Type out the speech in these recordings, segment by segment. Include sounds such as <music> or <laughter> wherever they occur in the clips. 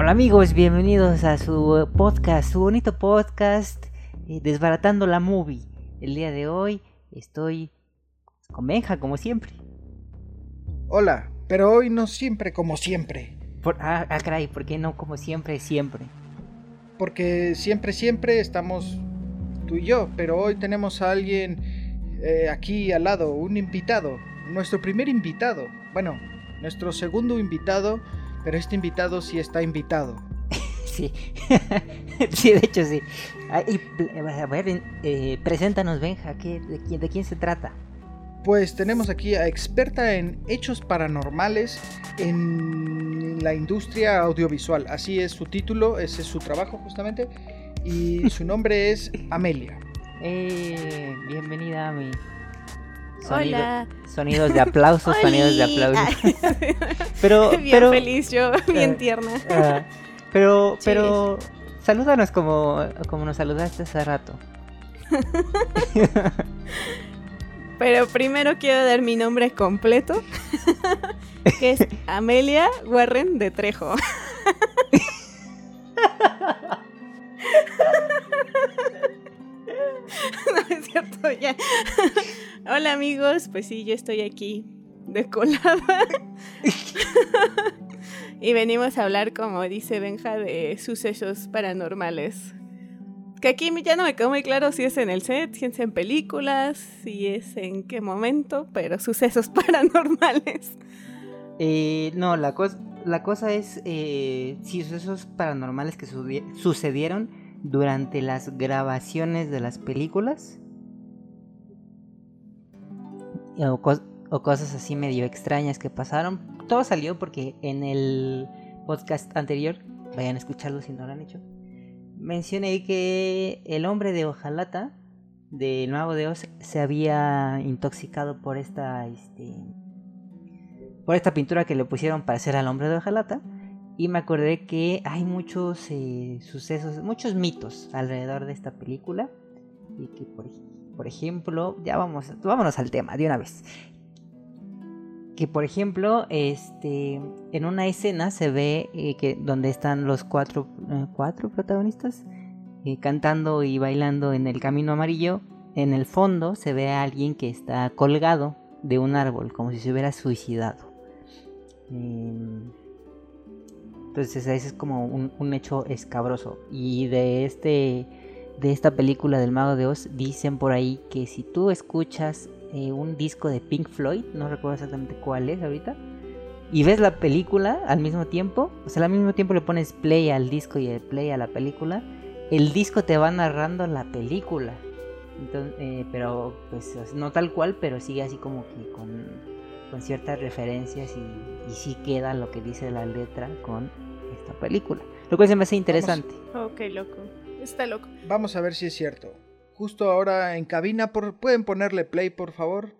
Hola amigos, bienvenidos a su podcast, su bonito podcast, eh, Desbaratando la Movie. El día de hoy estoy con Benja, como siempre. Hola, pero hoy no siempre como siempre. Por, ah, ah, caray, ¿por qué no como siempre, siempre? Porque siempre, siempre estamos tú y yo, pero hoy tenemos a alguien eh, aquí al lado, un invitado, nuestro primer invitado. Bueno, nuestro segundo invitado, pero este invitado sí está invitado. <laughs> sí, <laughs> sí, de hecho sí. Ah, y, a ver, eh, preséntanos, Benja, ¿qué, de, quién, ¿de quién se trata? Pues tenemos aquí a experta en hechos paranormales en la industria audiovisual. Así es su título, ese es su trabajo justamente. Y su nombre es <laughs> Amelia. Eh, bienvenida a Hola. Sonidos de aplausos, <laughs> sonidos de aplausos. <laughs> pero, bien pero, feliz yo, bien uh, tierna. Uh, pero, sí. pero, salúdanos como, como nos saludaste hace rato. <laughs> pero primero quiero dar mi nombre completo, que es Amelia Warren de Trejo. <laughs> no es cierto, ya. <laughs> Hola amigos, pues sí, yo estoy aquí de colada. <laughs> y venimos a hablar, como dice Benja, de sucesos paranormales. Que aquí ya no me quedó muy claro si es en el set, si es en películas, si es en qué momento, pero sucesos paranormales. Eh, no, la, cosa la cosa es eh, si sucesos paranormales que sucedieron durante las grabaciones de las películas o, co o, cosas así medio extrañas que pasaron. Todo salió porque en el podcast anterior, vayan a escucharlo si no lo han hecho, mencioné que el hombre de Ojalata del Mago de Oz se había intoxicado por esta este, por esta pintura que le pusieron para hacer al hombre de Ojalata y me acordé que hay muchos eh, sucesos, muchos mitos alrededor de esta película. Y que, por, por, ejemplo, ya vamos, vámonos al tema de una vez. Que, por ejemplo, este, en una escena se ve eh, que donde están los cuatro, eh, cuatro protagonistas cantando y bailando en el camino amarillo. En el fondo se ve a alguien que está colgado de un árbol, como si se hubiera suicidado. Eh, entonces ese es como un, un, hecho escabroso. Y de este de esta película del Mago de Oz dicen por ahí que si tú escuchas eh, un disco de Pink Floyd, no recuerdo exactamente cuál es ahorita, y ves la película al mismo tiempo, o sea, al mismo tiempo le pones play al disco y el play a la película, el disco te va narrando la película. Entonces, eh, pero pues no tal cual, pero sigue así como que con, con ciertas referencias y, y sí queda lo que dice la letra con esta película. Lo cual se me hace interesante. Vamos. Ok, loco. Está loco. Vamos a ver si es cierto. Justo ahora en cabina, por... ¿pueden ponerle play, por favor?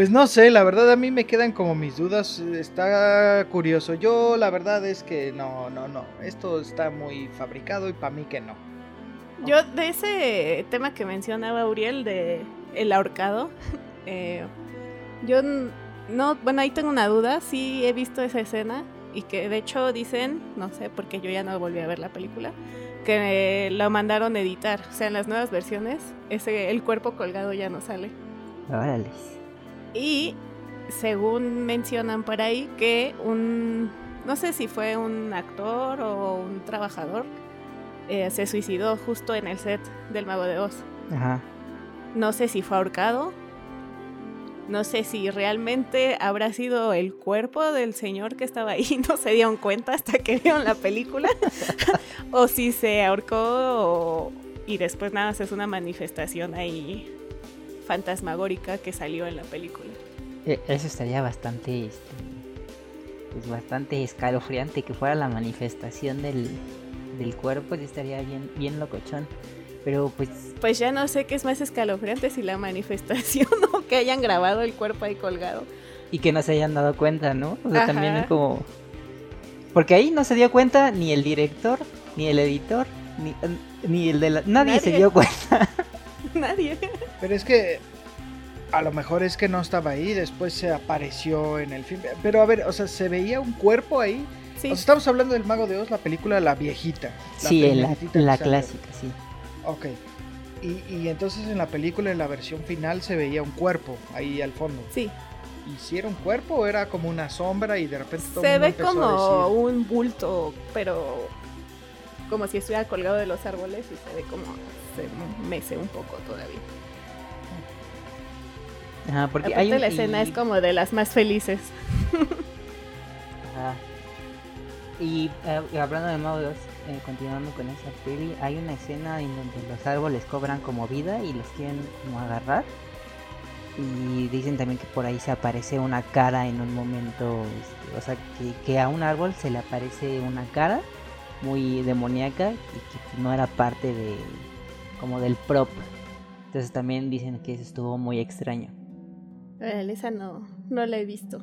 Pues no sé, la verdad a mí me quedan como mis dudas, está curioso. Yo la verdad es que no, no, no, esto está muy fabricado y para mí que no. Yo de ese tema que mencionaba Uriel de el ahorcado, <laughs> eh, yo no, bueno ahí tengo una duda, sí he visto esa escena y que de hecho dicen, no sé, porque yo ya no volví a ver la película, que eh, lo mandaron a editar, o sea en las nuevas versiones ese el cuerpo colgado ya no sale. Órale. Y según mencionan por ahí que un, no sé si fue un actor o un trabajador, eh, se suicidó justo en el set del Mago de Oz. Ajá. No sé si fue ahorcado, no sé si realmente habrá sido el cuerpo del señor que estaba ahí, <laughs> no se dieron cuenta hasta que vieron la película, <laughs> o si se ahorcó o, y después nada, es una manifestación ahí fantasmagórica que salió en la película. Eso estaría bastante, este, pues bastante escalofriante que fuera la manifestación del, del cuerpo, estaría bien, bien locochón. Pero pues... Pues ya no sé qué es más escalofriante, si la manifestación <laughs> o que hayan grabado el cuerpo ahí colgado. Y que no se hayan dado cuenta, ¿no? O sea, también Ajá. es como... Porque ahí no se dio cuenta ni el director, ni el editor, ni, ni el de la... Nadie, se Nadie. dio cuenta. <laughs> <laughs> Nadie. Pero es que a lo mejor es que no estaba ahí, después se apareció en el film. Pero a ver, o sea, se veía un cuerpo ahí. Sí. O sea, estamos hablando del Mago de Oz, la película La Viejita. la sí, en la, clásica, sí. Ok. Y, y entonces en la película, en la versión final, se veía un cuerpo ahí al fondo. Sí. ¿Y si era un cuerpo o era como una sombra y de repente todo el Se ve a como decir, un bulto, pero como si estuviera colgado de los árboles y se ve como se mece un poco todavía. Ajá, porque Aparte hay un- la escena y- es como de las más felices. Ajá. Y eh, hablando de Oz, eh, continuando con esa peli, hay una escena en donde los árboles cobran como vida y los quieren como agarrar. Y dicen también que por ahí se aparece una cara en un momento, este, o sea, que, que a un árbol se le aparece una cara muy demoníaca y que no era parte de como del prop. Entonces también dicen que eso estuvo muy extraño. Esa no, no la he visto.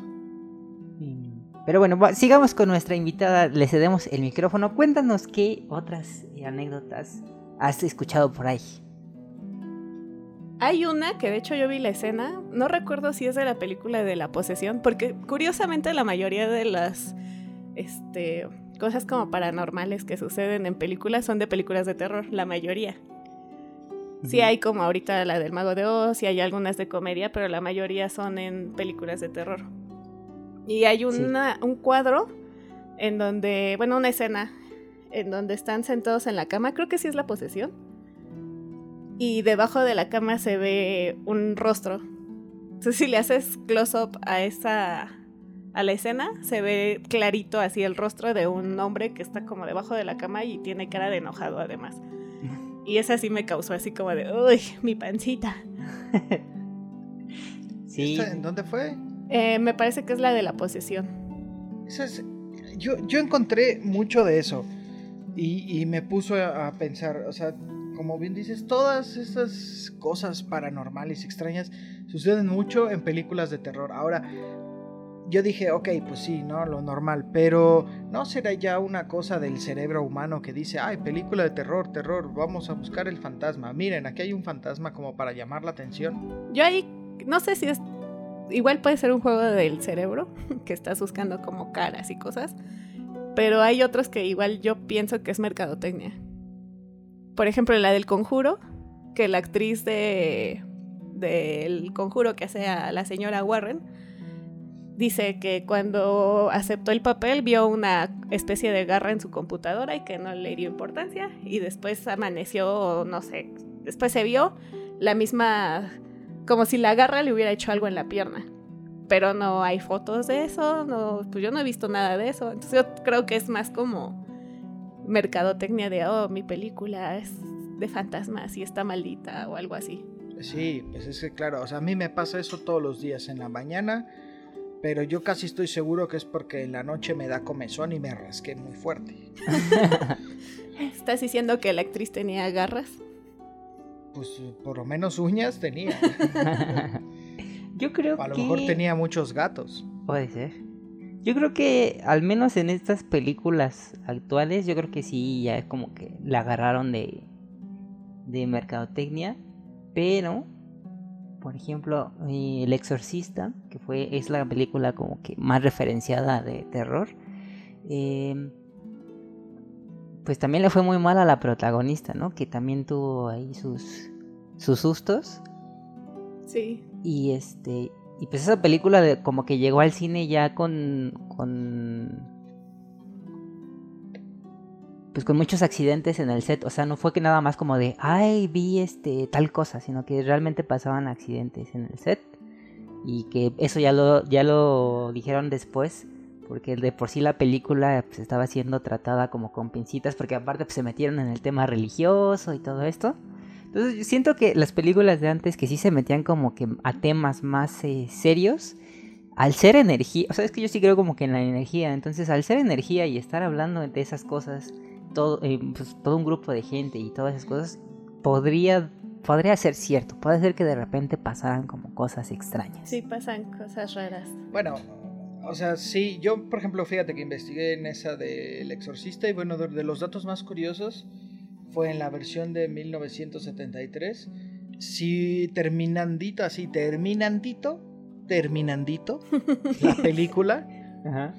Pero bueno, sigamos con nuestra invitada. Le cedemos el micrófono. Cuéntanos qué otras anécdotas has escuchado por ahí. Hay una que de hecho yo vi la escena, no recuerdo si es de la película de la posesión, porque curiosamente la mayoría de las este, cosas como paranormales que suceden en películas son de películas de terror, la mayoría. Sí hay como ahorita la del Mago de Oz, y hay algunas de comedia, pero la mayoría son en películas de terror. Y hay una, un cuadro en donde, bueno, una escena en donde están sentados en la cama, creo que sí es la posesión. Y debajo de la cama se ve un rostro. Entonces si le haces close up a esa a la escena, se ve clarito así el rostro de un hombre que está como debajo de la cama y tiene cara de enojado además. Y esa sí me causó así como de, uy, mi pancita. <laughs> Sí. ¿Esta ¿En dónde fue? Eh, me parece que es la de la posesión. Esa es- yo, yo encontré mucho de eso y, y me puso a, a pensar, o sea, como bien dices, todas esas cosas paranormales, extrañas, suceden mucho en películas de terror. Ahora, yo dije, ok, pues sí, ¿no? Lo normal, pero ¿no será ya una cosa del cerebro humano que dice, ay, película de terror, terror, vamos a buscar el fantasma? Miren, aquí hay un fantasma como para llamar la atención. Yo ahí, no sé si es, igual puede ser un juego del cerebro, <laughs> que estás buscando como caras y cosas, pero hay otros que igual yo pienso que es mercadotecnia. Por ejemplo, la del conjuro, que la actriz de del conjuro que hace a la señora Warren dice que cuando aceptó el papel vio una especie de garra en su computadora y que no le dio importancia y después amaneció, no sé, después se vio la misma como si la garra le hubiera hecho algo en la pierna. Pero no hay fotos de eso, no, pues yo no he visto nada de eso. Entonces yo creo que es más como mercadotecnia de, oh, mi película es de fantasmas y está maldita o algo así. Sí, pues es que claro, o sea, a mí me pasa eso todos los días en la mañana, pero yo casi estoy seguro que es porque en la noche me da comezón y me rasqué muy fuerte. <laughs> ¿Estás diciendo que la actriz tenía garras? Pues por lo menos uñas tenía. <laughs> Yo creo A lo que mejor tenía muchos gatos. puede ser. Yo creo que al menos en estas películas actuales, yo creo que sí ya es como que la agarraron de de mercadotecnia, pero por ejemplo, eh, El Exorcista, que fue es la película como que más referenciada de terror. eh, pues también le fue muy mal a la protagonista, ¿no? Que también tuvo ahí sus sus sustos Sí. y este y pues esa película de, como que llegó al cine ya con con pues con muchos accidentes en el set, o sea, no fue que nada más como de, ay, vi este tal cosa, sino que realmente pasaban accidentes en el set y que eso ya lo ya lo dijeron después porque de por sí la película pues, estaba siendo tratada como con pincitas porque aparte pues, se metieron en el tema religioso y todo esto. Entonces yo siento que las películas de antes que sí se metían como que a temas más eh, serios, al ser energía, o sea, es que yo sí creo como que en la energía, entonces al ser energía y estar hablando de esas cosas, todo, eh, pues, todo un grupo de gente y todas esas cosas, podría podría ser cierto. Puede ser que de repente pasaran como cosas extrañas. Sí, pasan cosas raras. Bueno, o sea, sí, yo por ejemplo, fíjate que investigué en esa del exorcista y bueno, de, de los datos más curiosos fue en la versión de 1973. Sí, terminandito, así, terminandito, terminandito, la <laughs> película. Ajá.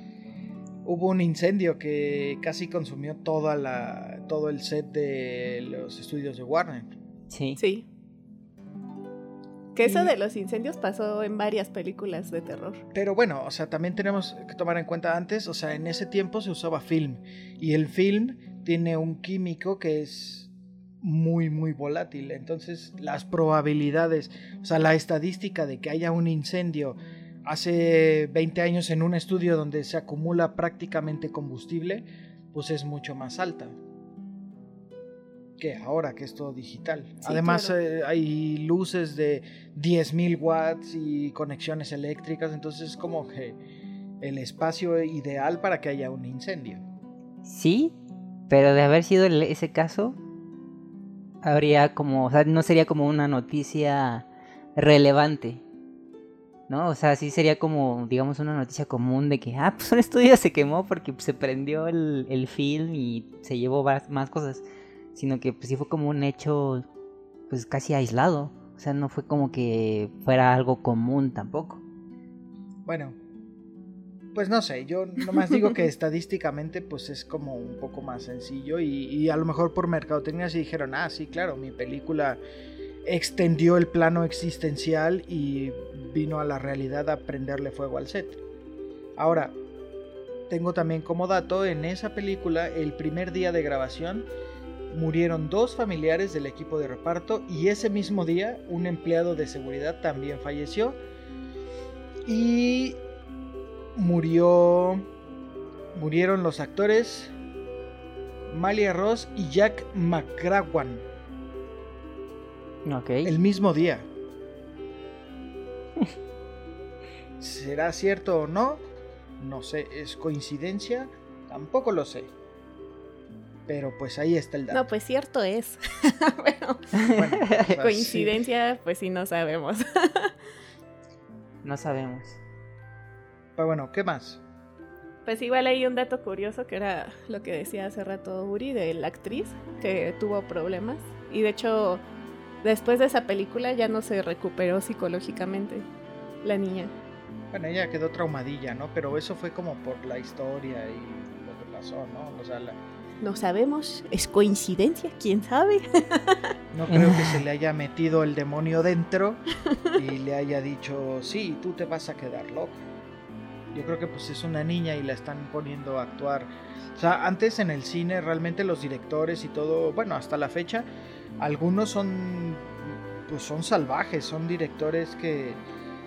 Hubo un incendio que casi consumió toda la, todo el set de los estudios de Warner. Sí. Sí. Que eso de los incendios pasó en varias películas de terror. Pero bueno, o sea, también tenemos que tomar en cuenta antes, o sea, en ese tiempo se usaba film y el film tiene un químico que es muy, muy volátil. Entonces, las probabilidades, o sea, la estadística de que haya un incendio hace 20 años en un estudio donde se acumula prácticamente combustible, pues es mucho más alta que ahora que es todo digital. Sí, Además claro. eh, hay luces de 10.000 watts y conexiones eléctricas, entonces es como que el espacio ideal para que haya un incendio. Sí, pero de haber sido ese caso, habría como, o sea, no sería como una noticia relevante. ¿No? O sea, sí sería como, digamos, una noticia común de que, ah, pues un estudio se quemó porque pues, se prendió el, el film y se llevó más, más cosas. Sino que pues sí fue como un hecho, pues casi aislado. O sea, no fue como que fuera algo común tampoco. Bueno, pues no sé, yo nomás digo que <laughs> estadísticamente pues es como un poco más sencillo y, y a lo mejor por mercadotecnia sí dijeron, ah, sí, claro, mi película extendió el plano existencial y vino a la realidad a prenderle fuego al set. Ahora, tengo también como dato, en esa película, el primer día de grabación, murieron dos familiares del equipo de reparto y ese mismo día un empleado de seguridad también falleció y murió murieron los actores Malia Ross y Jack McCrawan Ok. el mismo día. ¿Será cierto o no? No sé, ¿es coincidencia? Tampoco lo sé. Pero pues ahí está el dato. No, pues cierto es. <laughs> Bueno, <laughs> sí. coincidencia, pues sí no sabemos. <laughs> No sabemos. Pero bueno, ¿qué más? Pues igual hay un dato curioso que era lo que decía hace rato Uri de la actriz que tuvo problemas y de hecho después de esa película ya no se recuperó psicológicamente la niña. Bueno, ella quedó traumadilla, ¿no? Pero eso fue como por la historia y lo que pasó, ¿no? O sea, la- No sabemos, es coincidencia, quién sabe. <laughs> no creo que se <laughs> le haya metido el demonio dentro y le haya dicho, sí, tú te vas a quedar loco. Yo creo que pues es una niña y la están poniendo a actuar. O sea, antes en el cine realmente los directores y todo, bueno, hasta la fecha, algunos son, pues son salvajes, son directores que,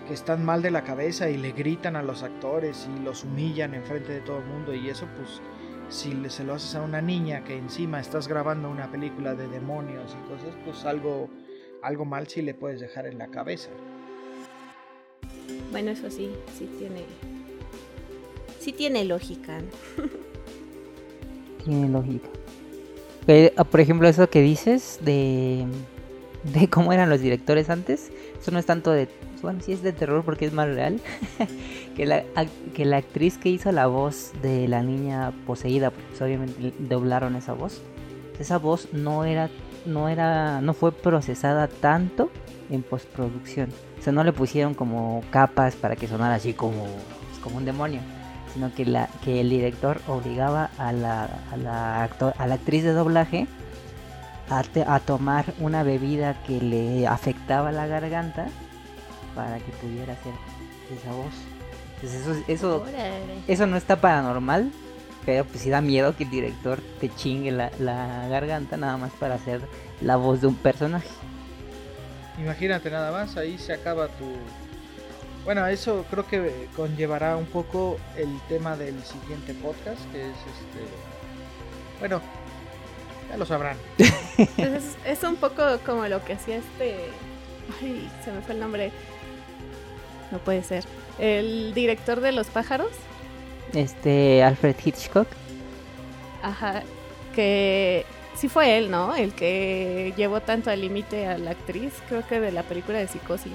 que están mal de la cabeza y le gritan a los actores y los humillan enfrente de todo el mundo y eso pues si se lo haces a una niña que encima estás grabando una película de demonios y cosas, pues algo, algo mal sí le puedes dejar en la cabeza. Bueno, eso sí, sí tiene. Sí tiene lógica. Tiene lógica. Ah, por ejemplo, eso que dices de, de <laughs> cómo eran los directores antes, eso no es tanto de... Bueno, sí es de terror porque es más real. <laughs> que, la, que la actriz que hizo la voz de la niña poseída, pues obviamente doblaron esa voz. Esa voz no era, no era, no fue procesada tanto en postproducción. O sea, no le pusieron como capas para que sonara así como, pues, como un demonio sino que, la, que el director obligaba a la, a la, actor- a la actriz de doblaje a, te- a tomar una bebida que le afectaba la garganta para que pudiera hacer esa voz. Entonces eso, eso, eso no está paranormal, pero pues sí da miedo que el director te chingue la, la garganta nada más para hacer la voz de un personaje. Imagínate nada más, ahí se acaba tu... Bueno, eso creo que conllevará un poco el tema del siguiente podcast, que es este... Bueno, ya lo sabrán. Entonces es, es un poco como lo que hacía este. Ay, se me fue el nombre. No puede ser. El director de los pájaros. Este Alfred Hitchcock. Ajá. Que sí fue él, ¿no? El que llevó tanto al límite a la actriz, creo que de la película de Psicosis.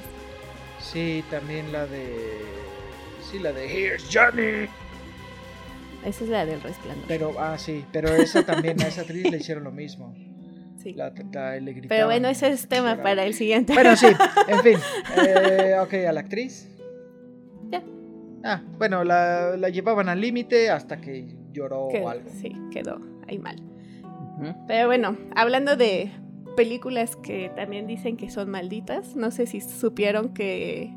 Sí, también la de. Sí, la de Here's Johnny. Esa es la del resplandor. Pero, ah, sí, pero esa también, a esa actriz le hicieron lo mismo. <laughs> Sí. La, la- le gritaban, Pero bueno, ese es tema para el siguiente. Bueno, sí, <laughs> en fin. Eh, ok, a la actriz. Ya. Ah, bueno, la, la llevaban al límite hasta que lloró o algo. sí, quedó ahí mal. Pero bueno, hablando de películas que también dicen que son malditas, no sé si supieron que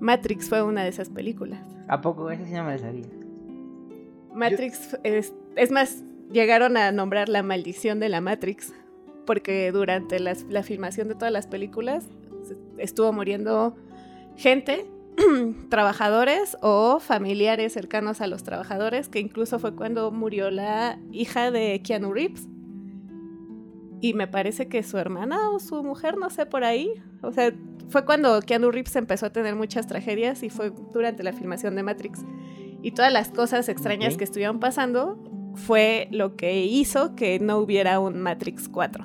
Matrix fue una de esas películas. ¿A poco? Eso sí no me lo sabía. Matrix es, es más, llegaron a nombrar la maldición de la Matrix, porque durante las- la filmación de todas las películas estuvo muriendo gente, <clears throat> trabajadores o familiares cercanos a los trabajadores, que incluso fue cuando murió la hija de Keanu Reeves. Y me parece que su hermana o su mujer, no sé, por ahí. O sea, fue cuando Keanu Reeves empezó a tener muchas tragedias y fue durante la filmación de Matrix. Y todas las cosas extrañas que estuvieron pasando fue lo que hizo que no hubiera un Matrix 4.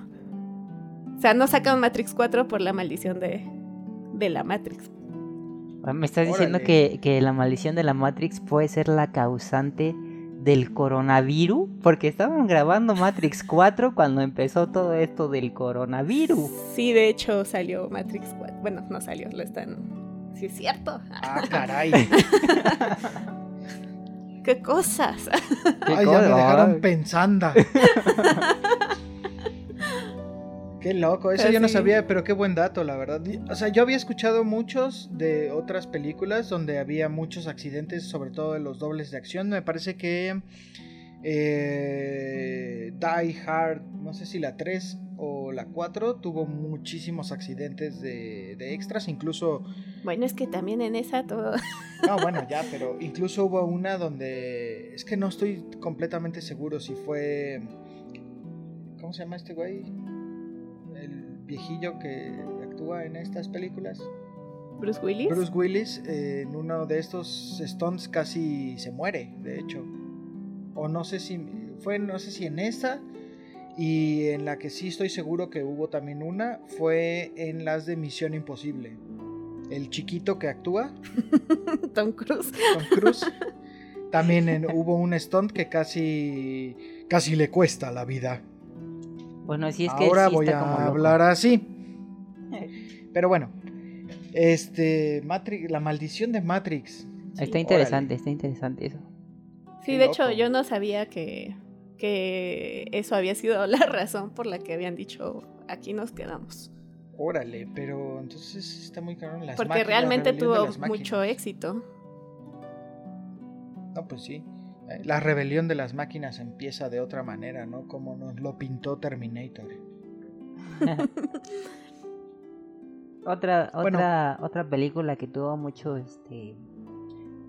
O sea, no saca un Matrix 4 por la maldición de, de la Matrix. Ah, Me estás diciendo que, que la maldición de la Matrix puede ser la causante del coronavirus, porque estaban grabando Matrix 4 cuando empezó todo esto del coronavirus. Sí, de hecho salió Matrix 4. Bueno, no salió, lo están... Sí, es cierto. Ah, <laughs> caray. ¡Qué cosas! ¿Qué Ay, ya me dejaron pensando. <laughs> Qué loco, eso yo no sabía, pero qué buen dato, la verdad. O sea, yo había escuchado muchos de otras películas donde había muchos accidentes, sobre todo de los dobles de acción. Me parece que eh, Die Hard, no sé si la 3 o la 4, tuvo muchísimos accidentes de, de extras, incluso Bueno, es que también en esa todo... <laughs> no, bueno, ya, pero incluso hubo una donde. Es que no estoy completamente seguro si fue. ¿Cómo se llama este güey? Viejillo que actúa en estas películas. Bruce Willis. Bruce Willis, eh, en uno de estos stunts casi se muere, de hecho. O no sé si. Fue, no sé si en esa. Y en la que sí estoy seguro que hubo también una. Fue en las de Misión Imposible. El chiquito que actúa. <laughs> Tom Cruise. Tom Cruise. También en- hubo un stunt que casi casi le cuesta la vida. Bueno, sí es que Ahora sí voy está a como loco. hablar así. <laughs> Pero bueno, este Matrix, la maldición de Matrix. Está interesante, está interesante eso. Sí, Qué de hecho, yo no sabía que, que eso había sido <laughs> la razón por la que habían dicho aquí nos quedamos. Órale, pero entonces está muy caro las Porque máquinas, realmente tuvo mucho éxito. No, pues sí. La rebelión de las máquinas empieza de otra manera, ¿no? Como nos lo pintó Terminator. <laughs> Otra, Bueno. otra, otra película que tuvo mucho, este,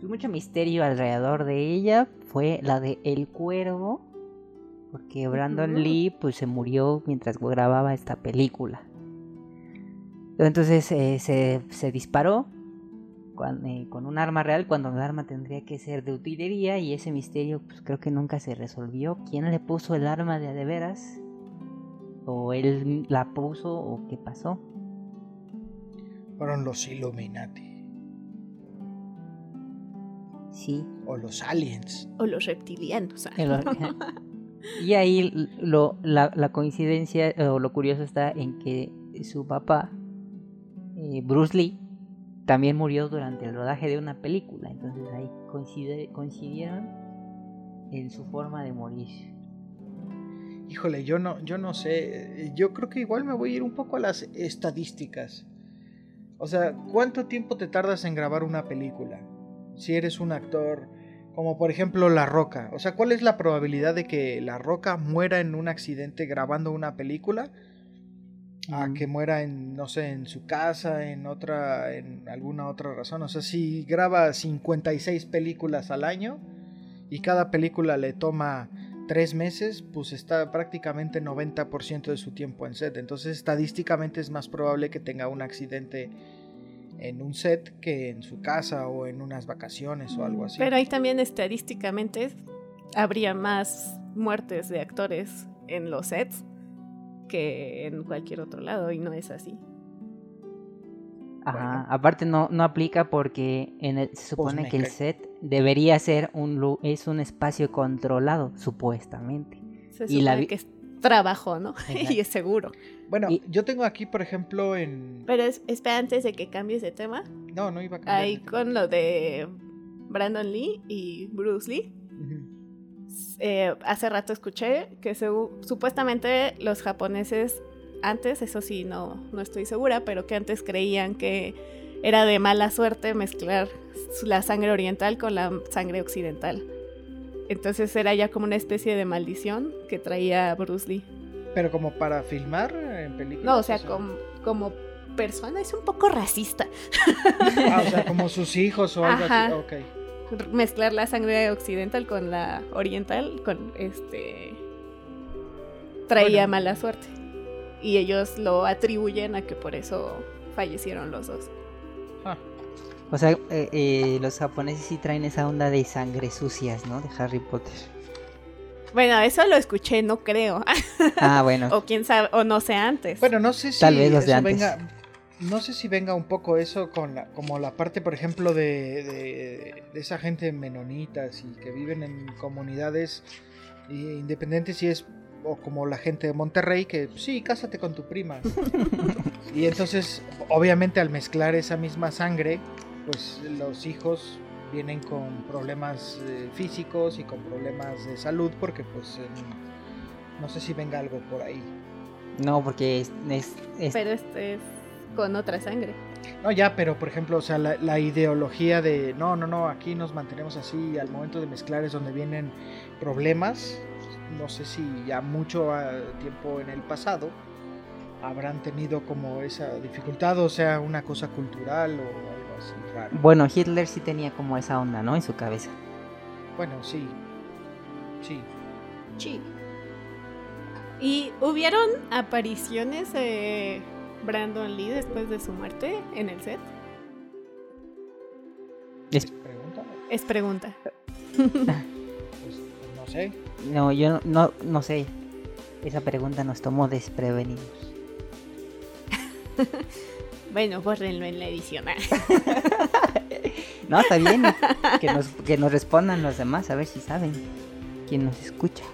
mucho misterio alrededor de ella fue la de El Cuervo, porque Brandon. Lee, pues, se murió mientras grababa esta película. Entonces eh, se, se disparó eh, con un arma real cuando el arma tendría que ser de utilería y ese misterio, pues, creo que nunca se resolvió. ¿Quién le puso el arma de de veras? ¿O él la puso o qué pasó? Fueron los Illuminati Sí, o los aliens. O los reptilianos. ah. <laughs> Y ahí lo, la, la coincidencia o lo curioso está en que su papá, eh, Bruce Lee, también murió durante el rodaje de una película. Entonces ahí coincide, coincidieron en su forma de morir. Híjole, yo no, yo no sé. Yo creo que igual me voy a ir un poco a las estadísticas. O sea, ¿cuánto tiempo te tardas en grabar una película? Si eres un actor, como por ejemplo La Roca. O sea, ¿cuál es la probabilidad de que La Roca muera en un accidente grabando una película? A que muera en, no sé, en su casa, en otra, en alguna otra razón. O sea, si graba 56 películas al año y cada película le toma tres meses, pues está prácticamente 90% de su tiempo en set. Entonces, estadísticamente es más probable que tenga un accidente en un set que en su casa o en unas vacaciones o algo así. Pero ahí también estadísticamente habría más muertes de actores en los sets que en cualquier otro lado y no es así. Ajá, aparte no, no aplica porque en el, se supone que el set debería ser un es un espacio controlado, supuestamente. Se supone y la que es trabajo, ¿no? <laughs> y es seguro. Bueno, yo tengo aquí, por ejemplo, en... Pero es, espera, antes de que cambies de tema. No, no iba a cambiar. Ahí con lo de Brandon Lee y Bruce Lee. Eh, hace rato escuché que supuestamente los japoneses antes, eso sí, no, no estoy segura, pero que antes creían que era de mala suerte mezclar la sangre oriental con la sangre occidental. Entonces era ya como una especie de maldición que traía Bruce Lee. Pero como para filmar en películas. No, o sea, como, como persona es un poco racista. Ah, o sea, como sus hijos o algo así. Okay. Mezclar la sangre occidental con la oriental, con este traía mala suerte y ellos lo atribuyen a que por eso fallecieron los dos. Ah. O sea, eh, eh, los japoneses sí traen esa onda de sangre sucias, ¿no? De Harry Potter. Bueno, eso lo escuché, no creo. Ah, bueno. <laughs> o quién sabe, o no sé antes. Bueno, no sé si Tal vez los de antes. venga, no sé si venga un poco eso con la, como la parte, por ejemplo, de, de, de esa gente menonitas y que viven en comunidades independientes y es o como la gente de Monterrey que sí, cásate con tu prima. <laughs> y entonces, obviamente al mezclar esa misma sangre, pues los hijos vienen con problemas eh, físicos y con problemas de salud porque pues no sé si venga algo por ahí. No, porque es, Pero este es con otra sangre. No, ya, pero por ejemplo, o sea, la, la, ideología de no, no, no, aquí nos mantenemos así, al momento de mezclar es donde vienen problemas, no sé si ya mucho tiempo en el pasado habrán tenido como esa dificultad o sea una cosa cultural o algo así raro. Bueno, Hitler sí tenía como esa onda, ¿no? En su cabeza. Bueno, sí. Sí. Sí. ¿Y hubieron apariciones de Brandon Lee después de su muerte en el set? Es pregunta. Es pregunta. pues, no sé. No, yo no, no sé. Esa pregunta nos tomó desprevenidos. <laughs> bueno, bórrenlo en la edición. <laughs> no, está bien. Que nos, que nos respondan los demás a ver si saben quién nos escucha.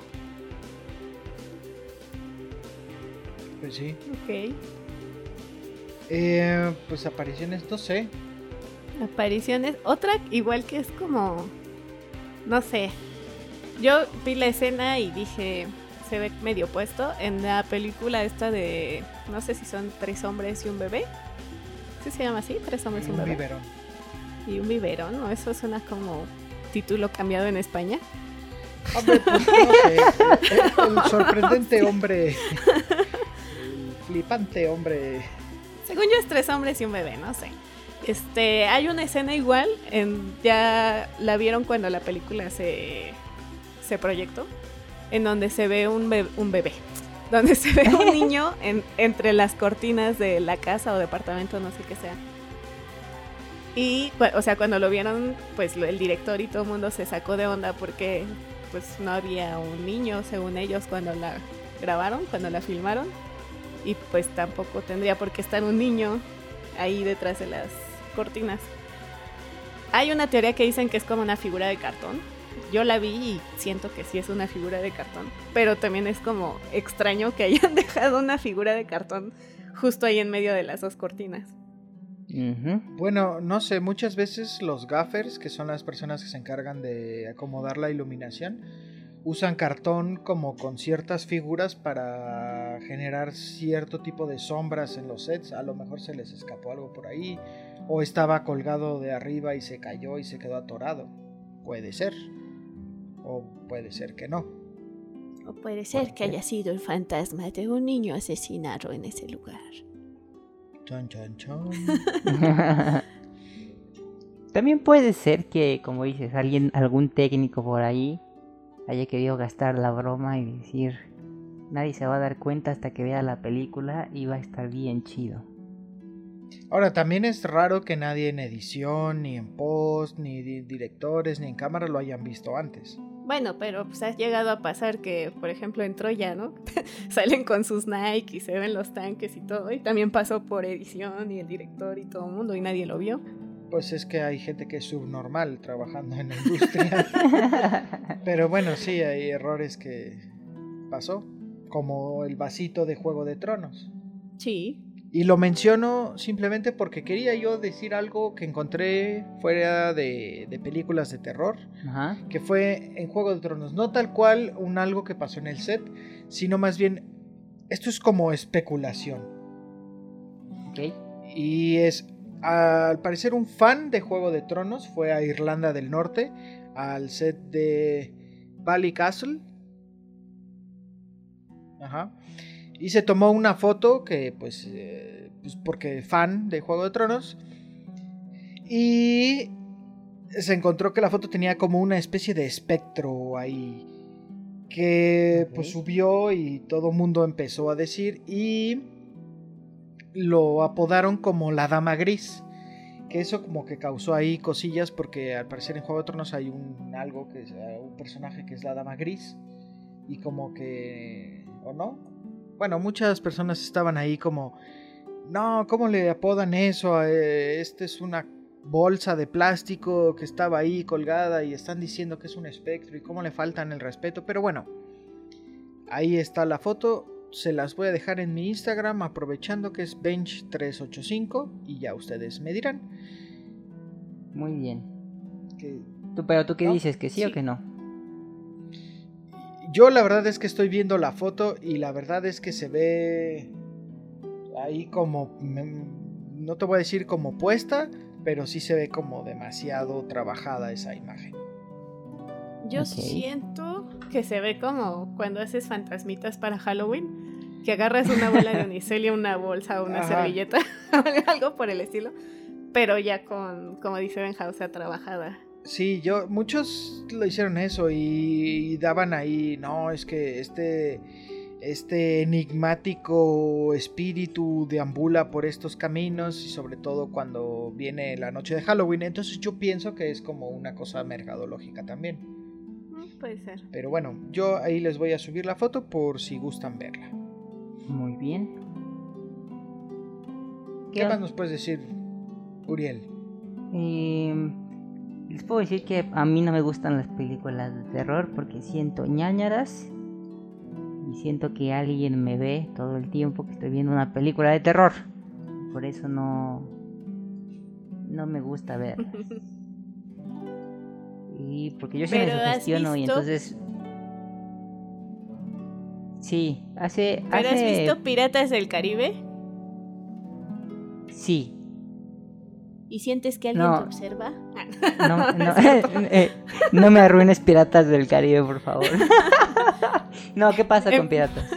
Pues sí. Ok. Eh, pues apariciones, no sé. Apariciones. Otra igual que es como... No sé, yo vi la escena y dije, se ve medio puesto en la película esta de, no sé si son tres hombres y un bebé. ¿Sí se llama así? Tres hombres y un, bebé. Biberón. Y un biberón, ¿no? Eso suena como título cambiado en España. Hombre, pues no sé. <laughs> El, sorprendente hombre. <laughs> El flipante hombre. Según yo es tres hombres y un bebé, no sé. Este, hay una escena igual, en, ya la vieron cuando la película se ese proyecto, en donde se ve un, un bebé, <laughs> donde se ve un niño <laughs> en, entre las cortinas de la casa o departamento, no sé qué sea. Y, o sea, cuando lo vieron, pues el director y todo el mundo se sacó de onda porque pues no había un niño, según ellos, cuando la grabaron, cuando la filmaron. Y pues tampoco tendría por qué estar un niño ahí detrás de las cortinas. Hay una teoría que dicen que es como una figura de cartón, yo la vi y siento que sí es una figura de cartón, pero también es como extraño que hayan <laughs> dejado una figura de cartón justo ahí en medio de las dos cortinas. Bueno, no sé, muchas veces los gaffers, que son las personas que se encargan de acomodar la iluminación, usan cartón como con ciertas figuras para generar cierto tipo de sombras en los sets. A lo mejor se les escapó algo por ahí, o estaba colgado de arriba y se cayó y se quedó atorado. Puede ser. O puede ser que no. O puede ser que haya sido el fantasma de un niño asesinado en ese lugar. Chon, chon, chon. <laughs> También puede ser que, como dices, alguien, algún técnico por ahí haya querido gastar la broma y decir, nadie se va a dar cuenta hasta que vea la película y va a estar bien chido. Ahora, también es raro que nadie en edición, ni en post, ni directores, ni en cámara lo hayan visto antes. Bueno, pero pues ha llegado a pasar que, por ejemplo, en Troya, ¿no? <laughs> Salen con sus Nike y se ven los tanques y todo. Y también pasó por edición y el director y todo el mundo y nadie lo vio. Pues es que hay gente que es subnormal trabajando en la industria. <laughs> Pero bueno, sí, hay errores que pasó. Como el vasito de Juego de Tronos. Sí. Y lo menciono simplemente porque quería yo decir algo que encontré fuera de, de películas de terror, Ajá. que fue en Juego de Tronos. No tal cual un algo que pasó en el set, sino más bien, esto es como especulación. Ok. Y es, al parecer, un fan de Juego de Tronos fue a Irlanda del Norte, al set de Valley Castle. Ajá. Y se tomó una foto que, pues, eh, pues, porque fan de Juego de Tronos. Y se encontró que la foto tenía como una especie de espectro ahí. Que pues subió y todo el mundo empezó a decir. Y lo apodaron como la Dama Gris. Que eso como que causó ahí cosillas porque al parecer en Juego de Tronos hay un algo que es eh, un personaje que es la Dama Gris. Y como que... ¿O no? Bueno, muchas personas estaban ahí como... No, ¿cómo le apodan eso? Eh, Este es una bolsa de plástico que estaba ahí colgada y están diciendo que es un espectro y cómo le faltan el respeto. Pero bueno, ahí está la foto. Se las voy a dejar en mi Instagram aprovechando que es Bench385 y ya ustedes me dirán. Muy bien. ¿Tú, pero tú qué ¿No? dices? ¿Que sí, o que no? Yo la verdad es que estoy viendo la foto y la verdad es que se ve ahí como... No te voy a decir como puesta, pero sí se ve como demasiado trabajada esa imagen. Yo siento que se ve como cuando haces fantasmitas para Halloween, que agarras una bola de unicel y una bolsa o una Ajá. servilleta, <laughs> algo por el estilo, pero ya con, como dice Benja, o sea, trabajada. Sí, yo, muchos lo hicieron eso y, y daban ahí, no, es que este, este enigmático espíritu deambula por estos caminos y sobre todo cuando viene la noche de Halloween, entonces yo pienso que es como una cosa mercadológica también. Mm, Puede ser. Pero bueno, yo ahí les voy a subir la foto por si gustan verla. Muy bien. ¿Qué más nos puedes decir, Uriel? Eh, les puedo decir que a mí no me gustan las películas de terror porque siento ñañaras y siento que alguien me ve todo el tiempo que estoy viendo una película de terror. Por eso no no me gusta verlas. <laughs> Y porque yo sí me ¿has sugestiono y entonces Sí, hace ¿Pero has hace visto Piratas del Caribe? sí, ¿Y sientes que alguien No. te observa? No, no, <laughs> eh, no me arruines Piratas del Caribe, por favor. <laughs> no, ¿qué pasa con Em- Piratas?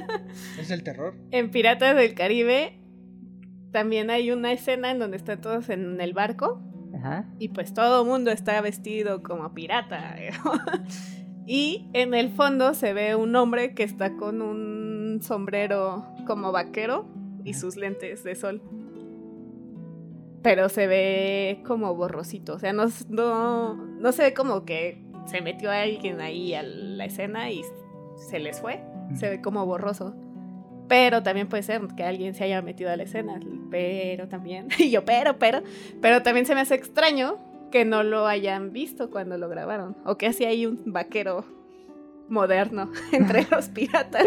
<laughs> ¿Es el terror? En Piratas del Caribe también hay una escena en donde están todos en el barco Ajá. y pues todo el mundo está vestido como pirata. y en el fondo se ve un hombre que está con un sombrero como vaquero y sus lentes de sol. Pero se ve como borrosito, o sea, no, no, no se ve como que se metió alguien ahí a la escena y se les fue, se ve como borroso. Pero también puede ser que alguien se haya metido a la escena. Pero también. <laughs> Y yo, pero, pero. Pero también se me hace extraño que no lo hayan visto cuando lo grabaron. O que así hay un vaquero moderno <laughs> entre <laughs> los piratas.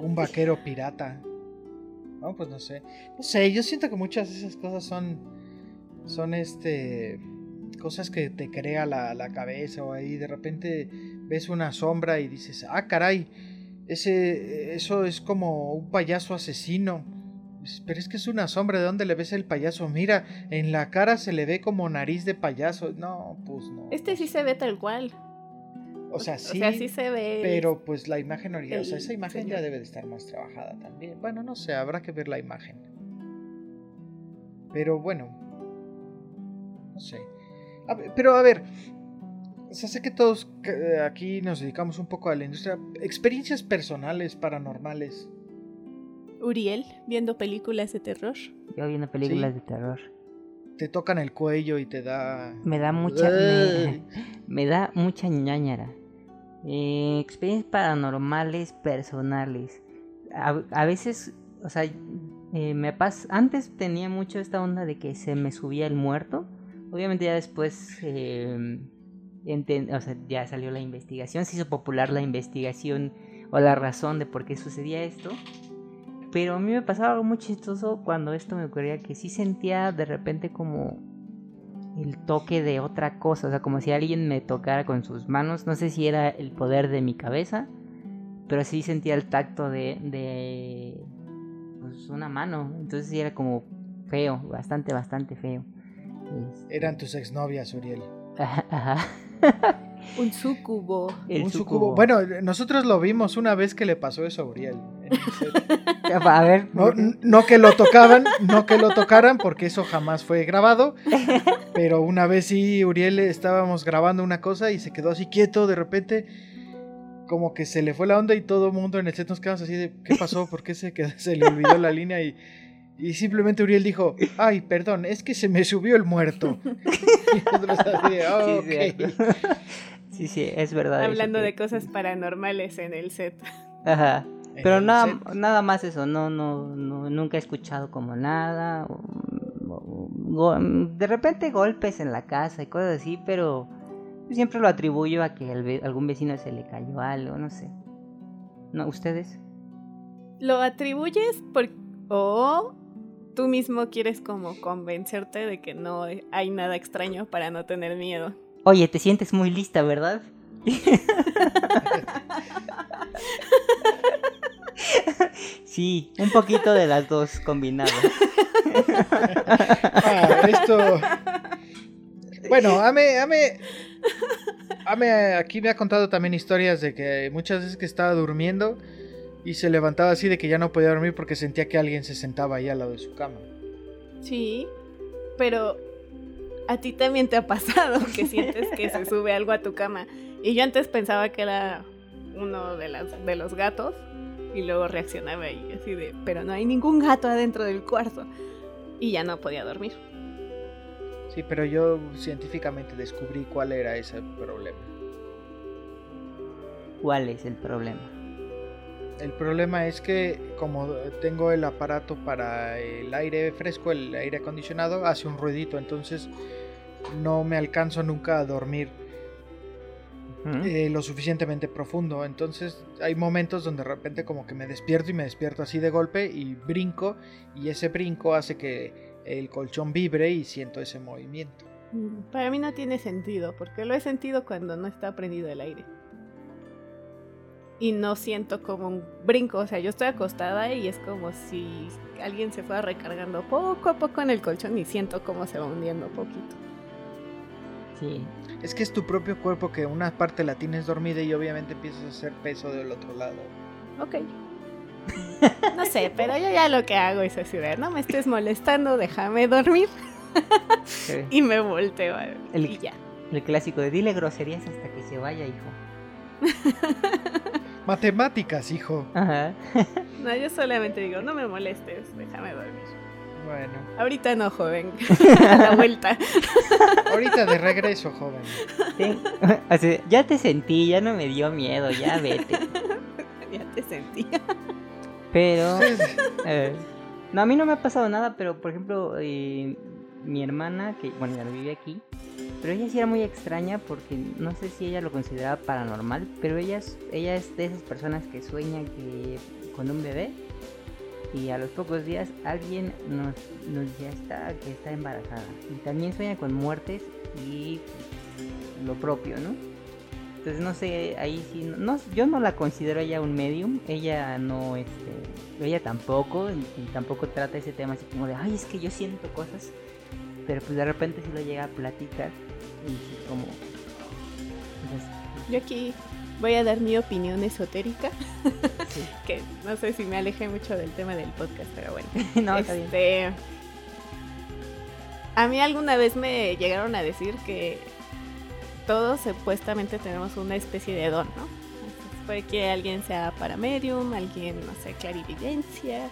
Un vaquero pirata. No, pues no sé. No sé, yo siento que muchas de esas cosas son. Son este. Cosas que te crea la, la cabeza. O ahí de repente ves una sombra y dices, ah, caray. Ese. Eso es como un payaso asesino. Pero es que es una sombra. ¿De dónde le ves el payaso? Mira, en la cara se le ve como nariz de payaso. No, pues no. Este sí se ve tal cual. O sea, sí. O sea, sí se ve. Pero pues la imagen original, o sea, esa imagen señor. ya debe de estar más trabajada también. Bueno, no sé, habrá que ver la imagen. Pero bueno, no sé. A ver, pero a ver, o sea, sé que todos eh, aquí nos dedicamos un poco a la industria. Experiencias personales, paranormales. Uriel viendo películas de terror. Yo viendo películas Sí. de terror. te tocan el cuello y te da... Me da mucha... Me, <laughs> me da mucha ñañara. Eh, experiencias paranormales personales. A, veces, o sea, eh, me pasa... Antes tenía mucho esta onda de que se me subía el muerto. Obviamente ya después... Eh, o sea, ya salió la investigación, se hizo popular la investigación o la razón de por qué sucedía esto. Pero a mí me pasaba algo muy chistoso cuando esto me ocurría, que sí sentía de repente como el toque de otra cosa, o sea, como si alguien me tocara con sus manos, no sé si era el poder de mi cabeza, pero sí sentía el tacto de, de pues, una mano, entonces sí era como feo, bastante, bastante feo. Eran tus exnovias, Uriel. <laughs> Ajá. Un sucubo. un sucubo. Bueno, nosotros lo vimos una vez que le pasó eso a Uriel. <laughs> a ver. No, que lo tocaban, no que lo tocaran, porque eso jamás fue grabado. Pero una vez sí, Uriel estábamos grabando una cosa y se quedó así quieto de repente. Como que se le fue la onda y todo el mundo en el set nos quedamos así de ¿qué pasó? ¿Por qué se, se le olvidó la línea? Y, y simplemente Uriel dijo, ay, perdón, es que se me subió el muerto. <laughs> sí, sí, es verdad. Hablando de cosas paranormales en el set. Ajá. Pero nada, nada más eso, no, no, no, nunca he escuchado como nada. de repente golpes en la casa y cosas así, pero siempre lo atribuyo a que algún vecino se le cayó algo, no sé. ¿No? ¿Ustedes? Lo atribuyes por... o tú mismo quieres como convencerte de que no hay nada extraño para no tener miedo. Oye, te sientes muy lista, ¿verdad? <laughs> sí, un poquito de las dos combinadas. Ah, esto. Bueno, Ame, Ame, Ame aquí me ha contado también historias de que muchas veces que estaba durmiendo y se levantaba así de que ya no podía dormir porque sentía que alguien se sentaba ahí al lado de su cama. Sí, pero a ti también te ha pasado que sientes que se sube algo a tu cama. Y yo antes pensaba que era uno de, las, de los gatos y luego reaccionaba y así de, pero no hay ningún gato adentro del cuarto. Y ya no podía dormir. Sí, pero yo científicamente descubrí cuál era ese problema. ¿Cuál es el problema? El problema es que como tengo el aparato para el aire fresco, el aire acondicionado, hace un ruidito, entonces no me alcanzo nunca a dormir eh, lo suficientemente profundo. Entonces hay momentos donde de repente como que me despierto y me despierto así de golpe y brinco y ese brinco hace que el colchón vibre y siento ese movimiento. Mm, para mí no tiene sentido, porque lo he sentido cuando no está prendido el aire y no siento como un brinco, o sea, yo estoy acostada y es como si alguien se fuera recargando poco a poco en el colchón y siento como se va hundiendo poquito. Sí. Es que es tu propio cuerpo que una parte la tienes dormida y obviamente empiezas a hacer peso del otro lado. Ok. No sé, pero yo ya lo que hago es así de, no me estés molestando, déjame dormir. y me volteo el, y ya. El clásico de dile groserías hasta que se vaya, hijo. <laughs> Matemáticas, hijo. Ajá. No, yo solamente digo, no me molestes, déjame dormir. Bueno. Ahorita no, joven. <laughs> A la vuelta. Ahorita de regreso, joven. <laughs> ya te sentí, ya no me dio miedo, ya vete. <laughs> ya te sentí. Pero... no, a mí no me ha pasado nada, pero por ejemplo, eh, mi hermana, que bueno, ya no vive aquí, pero ella sí era muy extraña porque no sé si ella lo consideraba paranormal, pero ella es, ella es de esas personas que sueñan que con un bebé y a los pocos días alguien nos, nos ya está que está embarazada. Y también sueña con muertes y lo propio, ¿no? Entonces no sé, ahí sí, no, yo no la considero ella un medium, ella no, este, ella tampoco, y, tampoco trata ese tema así como de, ay, es que yo siento cosas pero pues de repente si lo llega a platicar y como... Yo aquí voy a dar mi opinión esotérica, <laughs> que no sé si me alejé mucho del tema del podcast, pero bueno. <laughs> no, este, A mí alguna vez me llegaron a decir que todos supuestamente tenemos una especie de don, ¿no? Puede que alguien sea para medium, alguien, no sé, clarividencia,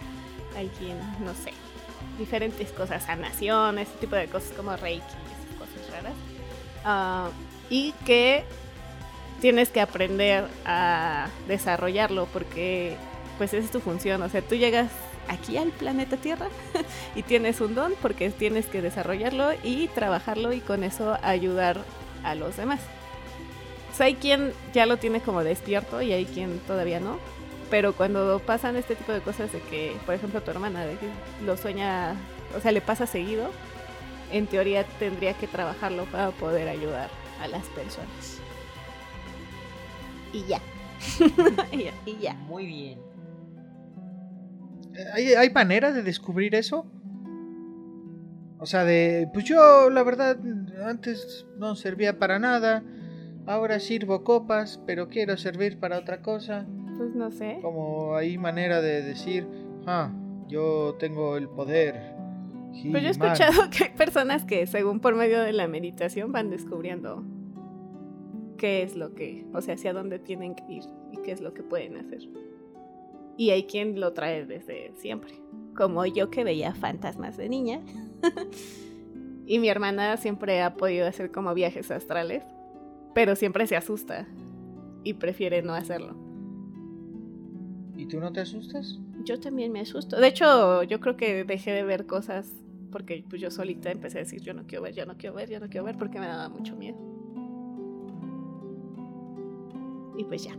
alguien, no sé, diferentes cosas, sanación, ese tipo de cosas como reiki, esas cosas raras. Ah, y que tienes que aprender a desarrollarlo porque pues esa es tu función, o sea, tú llegas aquí al planeta Tierra <laughs> y tienes un don porque tienes que desarrollarlo y trabajarlo y con eso ayudar a los demás. O sea, hay quien ya lo tiene como despierto y hay quien todavía no. Pero cuando pasan este tipo de cosas de que, por ejemplo, tu hermana lo sueña, o sea, le pasa seguido, en teoría tendría que trabajarlo para poder ayudar a las personas. <laughs> Y ya. y ya. Muy bien. ¿Hay, ¿Hay manera de descubrir eso? O sea, de, pues yo la verdad antes no servía para nada, ahora sirvo copas, pero quiero servir para otra cosa. Pues no sé. Como hay manera de decir, ah, yo tengo el poder. Pues yo he escuchado <laughs> que hay personas que según por medio de la meditación van descubriendo qué es lo que, o sea, hacia dónde tienen que ir y qué es lo que pueden hacer. Y hay quien lo trae desde siempre. Como yo que veía fantasmas de niña. <laughs> y mi hermana siempre ha podido hacer como viajes astrales. Pero siempre se asusta. Y prefiere no hacerlo. ¿Y tú no te asustas? Yo también me asusto. De hecho, yo creo que dejé de ver cosas porque pues, yo solita empecé a decir yo no quiero ver, yo no quiero ver, yo no quiero ver porque me daba mucho miedo. Y pues ya.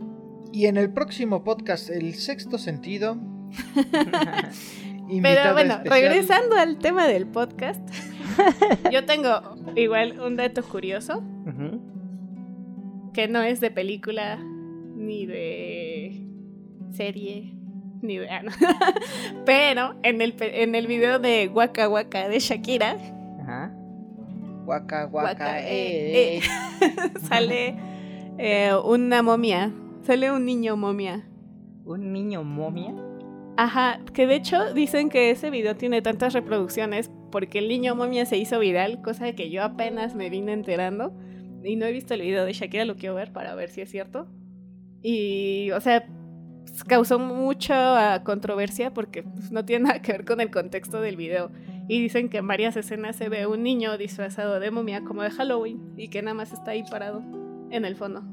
Y en el próximo podcast, El Sexto Sentido. <laughs> Pero bueno, regresando al tema del podcast, <laughs> yo tengo igual un dato curioso, que no es de película, ni de serie, ni de... Ah, <laughs> Pero en el, en el video de Waka Waka de Shakira, Waka Waka, eh, eh, sale eh, una momia Sale un niño momia. ¿Un niño momia? Ajá, que de hecho dicen que ese video tiene tantas reproducciones porque el niño momia se hizo viral, cosa de que yo apenas me vine enterando. Y no he visto el video de Shakira, lo quiero ver para ver si es cierto. Y, o sea, causó mucha controversia porque pues, no tiene <laughs> nada que ver con el contexto del video. Y dicen que en varias escenas se ve un niño disfrazado de momia como de Halloween y que nada más está ahí parado en el fondo.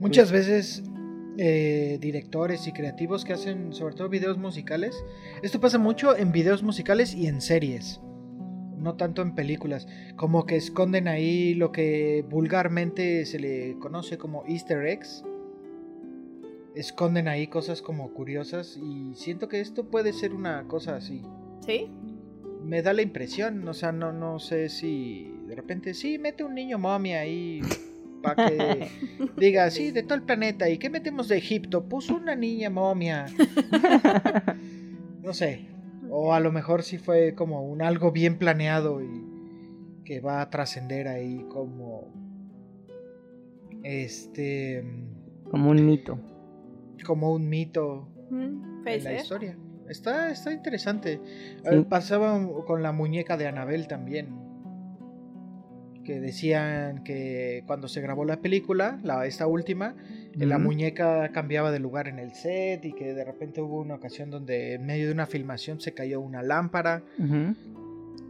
Muchas veces eh, directores y creativos que hacen sobre todo videos musicales. Esto pasa mucho en videos musicales y en series. No tanto en películas. Como que esconden ahí lo que vulgarmente se le conoce como easter eggs. Esconden ahí cosas como curiosas y siento que esto puede ser una cosa así. ¿Sí? Me da la impresión, o sea, no, no sé si de repente sí, mete un niño momia ahí para que <laughs> diga, sí, de todo el planeta. ¿Y qué metemos de Egipto? Puso una niña momia. <laughs> no sé. O a lo mejor sí fue como un algo bien planeado y que va a trascender ahí como este como un mito. Como un mito mm, en la historia. Está, está interesante. Eh, pasaba con la muñeca de Anabel también que decían que cuando se grabó la película, la, esta última, la muñeca cambiaba de lugar en el set y que de repente hubo una ocasión donde en medio de una filmación se cayó una lámpara.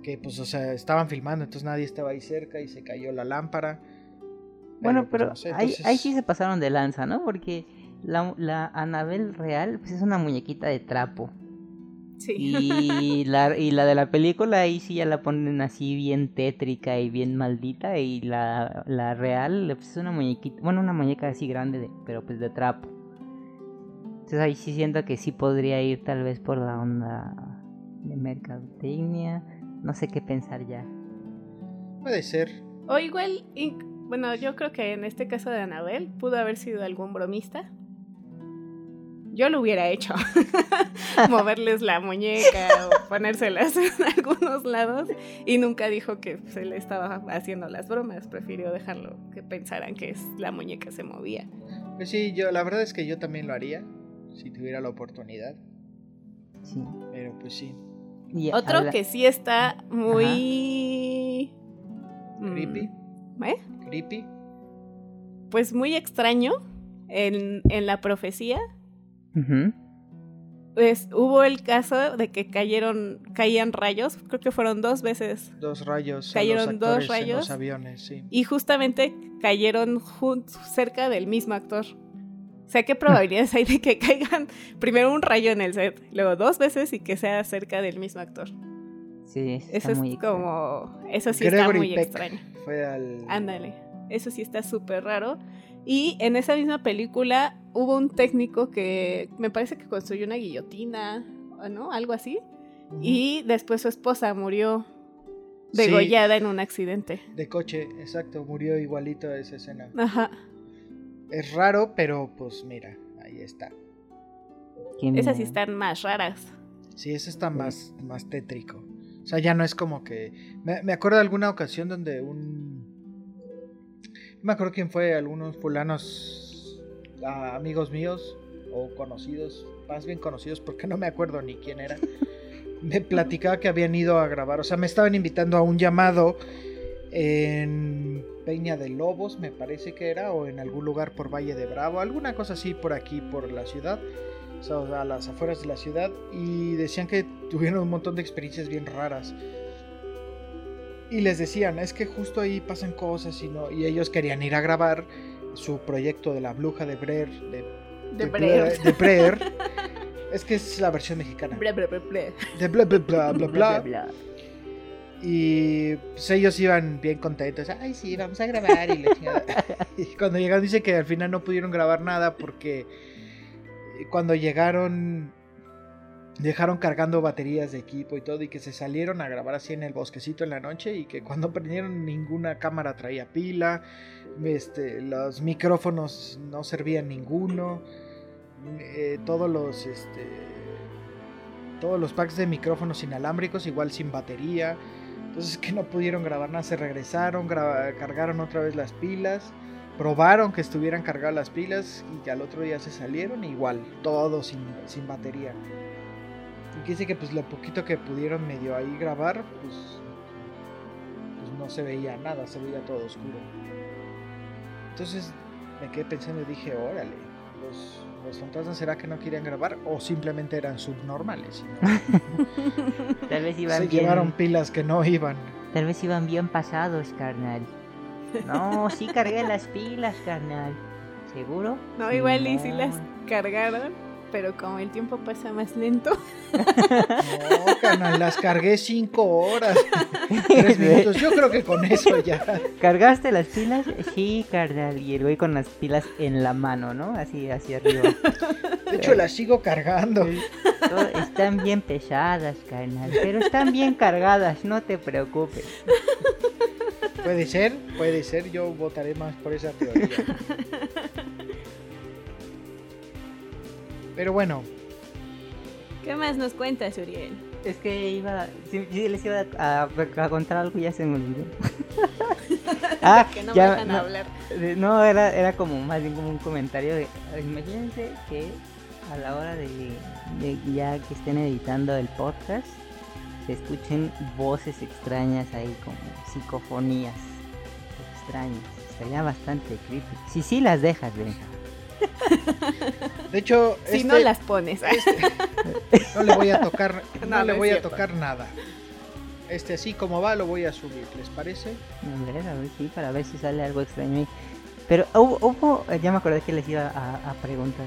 Que pues, o sea, estaban filmando, entonces nadie estaba ahí cerca y se cayó la lámpara. Bueno, pero, pues, ahí, ahí, sí se pasaron de lanza, ¿no? Porque la, la Anabel real pues es una muñequita de trapo. Y, la, y la de la película ahí sí ya la ponen así bien tétrica y bien maldita. Y la, la real pues, es una muñequita, bueno, una muñeca así grande, pero pues de trapo. Entonces ahí sí siento que sí podría ir tal vez por la onda de mercadotecnia. No sé qué pensar ya. Puede ser. O igual, bueno, yo creo que en este caso de Anabel pudo haber sido algún bromista yo lo hubiera hecho. <laughs> Moverles la muñeca o ponérselas <laughs> en algunos lados. Y nunca dijo que se le estaba haciendo las bromas. Prefirió dejarlo que pensaran que la muñeca se movía. Pues sí, yo la verdad es que yo también lo haría. Si tuviera la oportunidad. Sí. Pero pues sí. Otro que sí está muy. Creepy. ¿Eh? Creepy. Pues muy extraño en, en la profecía Ujú. Pues hubo el caso de que cayeron, caían rayos, creo que fueron dos veces. Dos rayos. Cayeron los dos en rayos. los aviones, sí. Y justamente cayeron cerca del mismo actor. O sea, ¿qué probabilidades hay de que caigan primero un rayo en el set, luego dos veces y que sea cerca del mismo actor? Sí, eso Eso está es muy extraño. como... Eso sí está muy Peck extraño. Fue al. Ándale. Eso sí está súper raro. Y en esa misma película hubo un técnico que me parece que construyó una guillotina, ¿o ¿no? Algo así. Y después su esposa murió Sí. degollada en un accidente. De coche, exacto, murió igualito a esa escena. Ajá. Es raro, pero pues mira, ahí está. Esas sí están más raras. Sí, ese está más, más tétrico. O sea, ya no es como que. Me, me acuerdo de alguna ocasión donde un. Me acuerdo quién fue, algunos fulanos ah, amigos míos o conocidos, más bien conocidos porque no me acuerdo ni quién era. <laughs> Me platicaba que habían ido a grabar, o sea, me estaban invitando a un llamado en Peña de Lobos, me parece que era, o en algún lugar por Valle de Bravo, alguna cosa así por aquí, por la ciudad o sea, a las afueras de la ciudad y decían que tuvieron un montón de experiencias bien raras. Y les decían, es que justo ahí pasan cosas y no y ellos querían ir a grabar su proyecto de la bruja de Brer de, De Blair- Brer. de Brer. <laughs> es que es la versión mexicana. Ble, ble, ble. De bla bla bla bla Bla, bla. Y pues ellos iban bien contentos. Ay, sí, vamos a grabar. Y. <laughs> Y cuando llegaron, dice que al final no pudieron grabar nada porque cuando llegaron, dejaron cargando baterías de equipo y todo. Y que se salieron a grabar así en el bosquecito en la noche. Y que cuando <laughs> prendieron, ninguna cámara traía pila. Este, los micrófonos no servían ninguno. eh, todos los. Este, todos los packs de micrófonos inalámbricos, igual sin batería. Entonces que no pudieron grabar nada, se regresaron, cargaron otra vez las pilas, probaron que estuvieran cargadas las pilas y al otro día se salieron igual, todo sin, sin batería. Y que dice que pues lo poquito que pudieron medio ahí grabar, pues, pues no se veía nada, se veía todo oscuro. Entonces me quedé pensando y dije, órale, los, los fantasmas será que no querían grabar o simplemente eran subnormales. no- <laughs> Tal vez iban se bien. llevaron pilas que no iban. Tal vez iban bien pasados, carnal. No, sí cargué las pilas, carnal. ¿Seguro? No, igual y No. las cargaron, pero como el tiempo pasa más lento. No, canal, las cargué cinco horas. <laughs> Tres minutos. Yo creo que con eso ya. ¿Cargaste las pilas? Sí, carnal. Y el güey con las pilas en la mano, ¿no? Así, hacia arriba. De hecho, las sigo cargando. Están bien pesadas, carnal. Pero están bien cargadas, no te preocupes. Puede ser, puede ser. Yo votaré más por esa teoría. Pero bueno, ¿Qué más nos cuentas, Uriel? Es que iba. Sí, sí les iba a, a contar algo y ya se me olvidó. <laughs> ah, que no ya, me dejan no, hablar. no, era, era como más bien como un comentario de. Imagínense que a la hora de, de ya que estén editando el podcast, se escuchen voces extrañas ahí, como psicofonías extrañas. Estaría bastante creepy. Si sí las dejas, Benja. De hecho, Si este- no las pones. no le voy a tocar, <laughs> no, le voy a tocar nada. Este así como va lo voy a subir, ¿les parece? A ver, a ver, sí, para ver si sale algo extraño ahí. Pero hubo, hubo- ya me acordé que les iba a, a preguntar.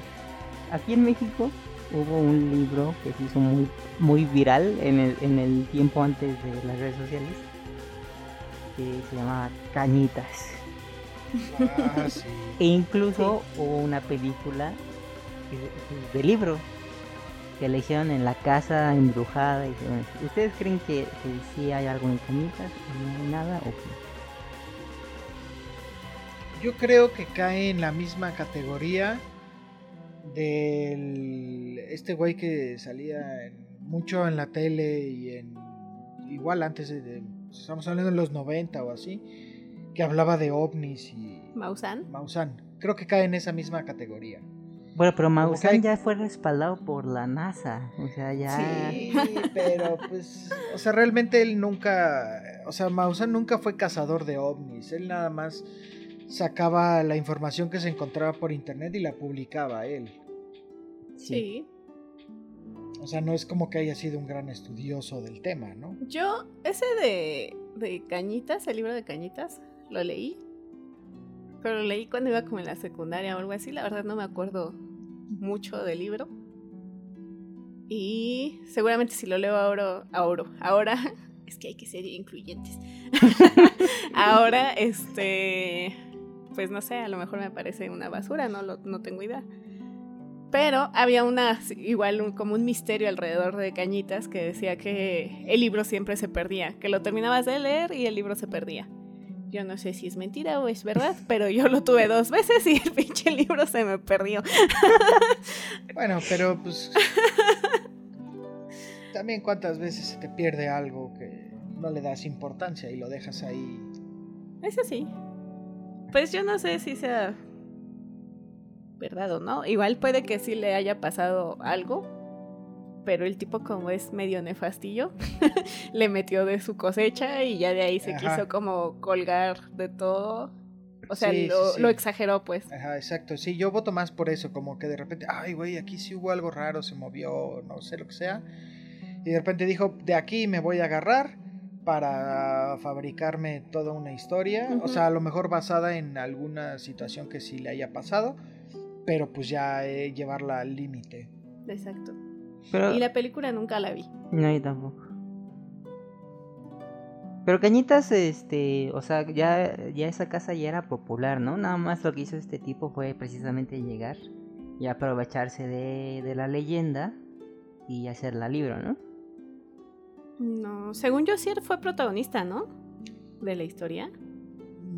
Aquí en México hubo un libro que se hizo muy, muy viral en el, en el tiempo antes de las redes sociales. Que se llamaba Cañitas. Ah, sí. E incluso hubo una película de libro que le hicieron en la casa embrujada. Y todo. ¿Ustedes creen que, que sí hay algo en Cañitas? ¿No hay nada? ¿O qué? Yo creo que cae en la misma categoría del este güey que salía en- mucho en la tele y en igual antes de- estamos hablando de los 90 o así que hablaba de ovnis y ¿Mausan? Maussan. Creo que cae en esa misma categoría. Bueno, pero Maussan hay- ya fue respaldado por la NASA. O sea, ya. Sí, pero pues, o sea, realmente él nunca, o sea, Maussan nunca fue cazador de ovnis, él nada más sacaba la información que se encontraba por internet y la publicaba él. Sí. O sea, no es como que haya sido un gran estudioso del tema, ¿no? Yo, ese de, de Cañitas, el libro de Cañitas, lo leí. Pero lo leí cuando iba como en la secundaria o algo así. La verdad no me acuerdo mucho del libro. Y seguramente si lo leo ahora, ahora, ahora, <laughs> es que hay que ser incluyentes. <laughs> ahora, este, pues no sé, a lo mejor me parece una basura, no, lo, no tengo idea. Pero había una, igual como un misterio alrededor de Cañitas que decía que el libro siempre se perdía, que lo terminabas de leer y el libro se perdía. Yo no sé si es mentira o es verdad, pero yo lo tuve dos veces y el pinche libro se me perdió. <laughs> Bueno, pero pues. También cuántas veces se te pierde algo que no le das importancia y lo dejas ahí. Eso sí. Pues yo no sé si sea verdad o no. Igual puede que sí le haya pasado algo, pero el tipo como es medio nefastillo, <laughs> le metió de su cosecha y ya de ahí se Ajá. quiso como colgar de todo. O sea, Sí, lo, sí, sí. lo exageró pues. Ajá, exacto. Sí, yo voto más por eso, como que de repente, ay, güey, aquí sí hubo algo raro, se movió, no sé lo que sea. Y de repente dijo, de aquí me voy a agarrar para fabricarme toda una historia. O sea, a lo mejor basada en alguna situación que sí le haya pasado, pero pues ya eh, llevarla al límite. Exacto. Pero, Y la película nunca la vi. No, yo tampoco. Pero Cañitas, este, o sea, ya, ya esa casa ya era popular, ¿no? Nada más lo que hizo este tipo fue precisamente llegar y aprovecharse de, de la leyenda y hacerla libro, ¿no? No, según yo sí fue protagonista, ¿no? De la historia.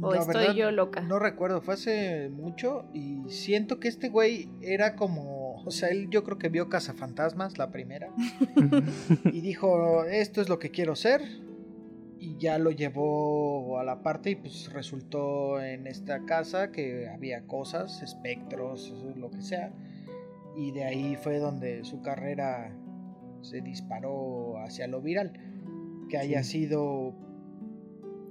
¿O La estoy verdad, yo loca? No recuerdo, fue hace mucho y siento que este güey era como, o sea, él yo creo que vio Cazafantasmas, la primera, <laughs> y dijo, esto es lo que quiero ser, y ya lo llevó a la parte y pues resultó en esta casa que había cosas, espectros, lo que sea, y de ahí fue donde su carrera se disparó hacia lo viral, que haya Sí. sido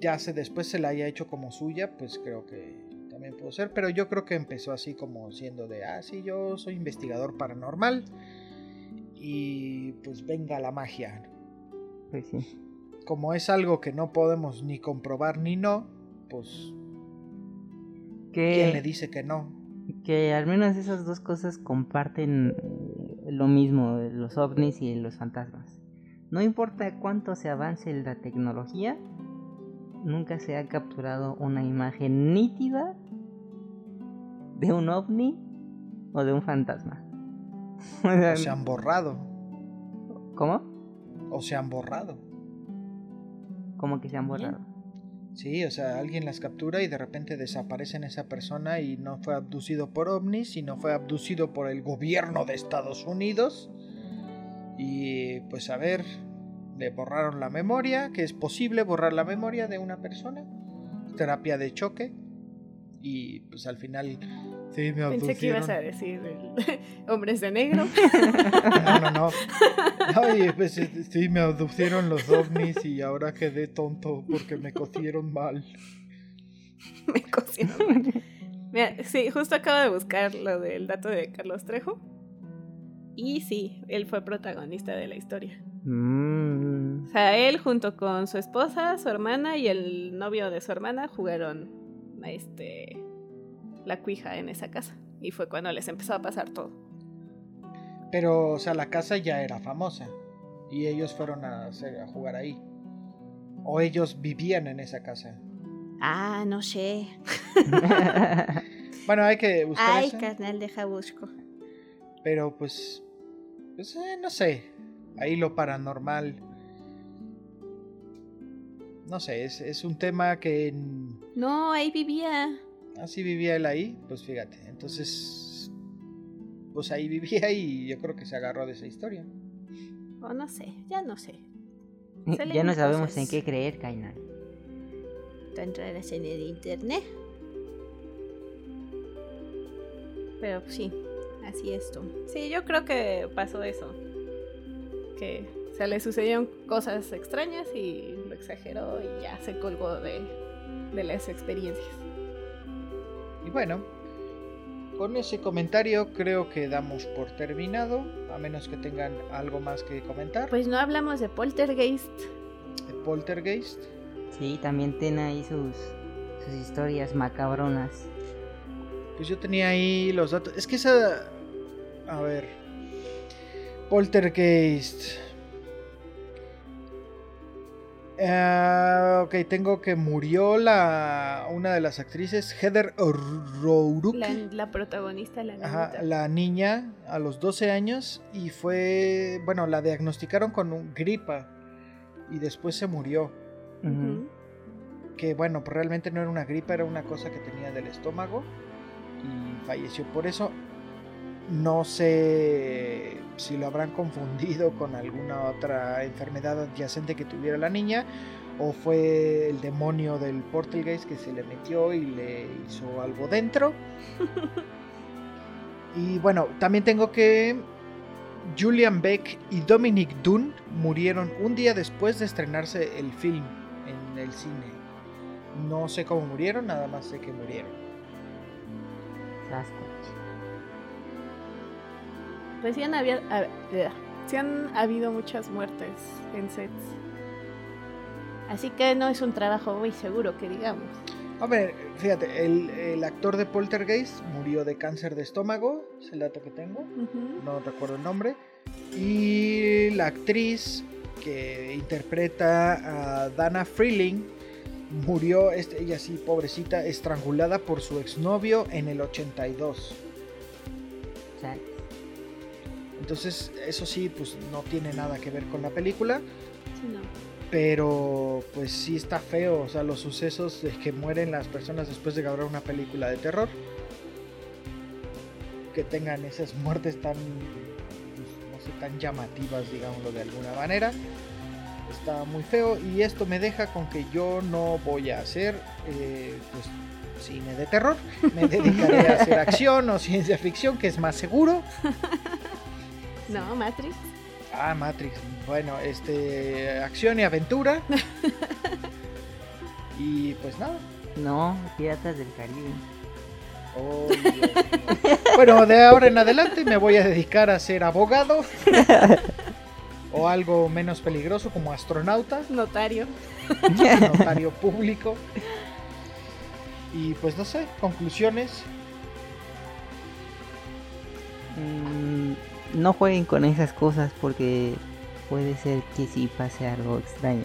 ya se después se la haya hecho como suya, pues creo que también pudo ser, pero yo creo que empezó así como siendo de, ah, sí, yo soy investigador paranormal y pues venga la magia. Pues sí. Como es algo que no podemos ni comprobar ni no, pues ¿quién le dice que no? que al menos esas dos cosas comparten lo mismo, los ovnis y los fantasmas. No importa cuánto se avance la tecnología, nunca se ha capturado una imagen nítida de un ovni o de un fantasma. <laughs> O se han borrado, ¿Cómo? o se han borrado. ¿Cómo que se han borrado? Sí, o sea, alguien las captura y de repente desaparece en esa persona y no fue abducido por ovnis, sino fue abducido por el gobierno de Estados Unidos. Y pues a ver, le borraron la memoria, que es posible borrar la memoria de una persona. Terapia de choque. Y pues al final sí me Pensé que ibas a decir <laughs> hombres de negro. No, no, no. <laughs> Ay, pues eh, sí me abducieron los ovnis y ahora quedé tonto porque me cocieron mal. Me cocinaron. Mira, sí, justo acabo de buscar lo del dato de Carlos Trejo. Y sí, él fue protagonista de la historia. Mm, O sea, él junto con su esposa, su hermana y el novio de su hermana jugaron este la cuija en esa casa. Y fue cuando les empezó a pasar todo. Pero, o sea, la casa ya era famosa. Y ellos fueron a, hacer- a jugar ahí. O ellos vivían en esa casa. Ah, no sé. <laughs> Bueno, hay que buscar eso. carnal, deja busco. Pero pues, pues eh, no sé. Ahí lo paranormal. No sé, es, es un tema que en- No, ahí vivía. así vivía él ahí. Pues fíjate, entonces, pues ahí vivía y yo creo que se agarró de esa historia. O no sé, ya no sé. ya no sabemos cosas. en qué creer, Kainan. Tan raras en el internet. Pero pues, sí, así esto. Sí, yo creo que pasó eso. Que se le sucedieron cosas extrañas y exageró y ya se colgó de, de las experiencias. Y bueno, con ese comentario creo que damos por terminado, a menos que tengan algo más que comentar. Pues no hablamos de Poltergeist. De Poltergeist. Sí, también tiene ahí sus, sus historias macabronas. Pues yo tenía ahí los datos. Es que esa... A ver. Poltergeist. Ah, ok, tengo que murió la una de las actrices, Heather O'Rourke. La, la protagonista, la Ajá, niñita. la niña a los 12 años y fue, bueno, la diagnosticaron con un gripa y después se murió. Que bueno, pues realmente no era una gripa, era una cosa que tenía del estómago y falleció por eso. No sé si lo habrán confundido con alguna otra enfermedad adyacente que tuviera la niña o fue el demonio del Portalgeist que se le metió y le hizo algo dentro. <laughs> y bueno, también tengo que Julian Beck y Dominic Dunn murieron un día después de estrenarse el film en el cine. No sé cómo murieron, nada más sé que murieron. Pues sí han, había- a- sí han habido muchas muertes en sets. Así que no es un trabajo muy seguro que digamos. A ver, fíjate, el, el actor de Poltergeist murió de cáncer de estómago, es el dato que tengo, Ujú. no recuerdo el nombre. Y la actriz que interpreta a Dana Freeling murió, este, ella sí, pobrecita, estrangulada por su exnovio en el 82. Chale. Entonces, eso sí, pues no tiene nada que ver con la película. Sí, no. Pero pues sí está feo, o sea, los sucesos de que mueren las personas después de grabar una película de terror. Que tengan esas muertes tan, pues, no sé, tan llamativas, digámoslo de alguna manera. Está muy feo y esto me deja con que yo no voy a hacer eh, pues, cine de terror. Me dedicaré a hacer <laughs> acción o ciencia ficción, que es más seguro. <laughs> No, Matrix. Ah, Matrix. Bueno, este. Acción y aventura. <laughs> y pues nada. No, Piratas del Caribe. Oh, Dios bueno, de ahora en adelante me voy a dedicar a ser abogado. o algo menos peligroso como astronauta, Notario. notario público. Y pues no sé, conclusiones. Mm, no jueguen con esas cosas porque puede ser que sí pase algo extraño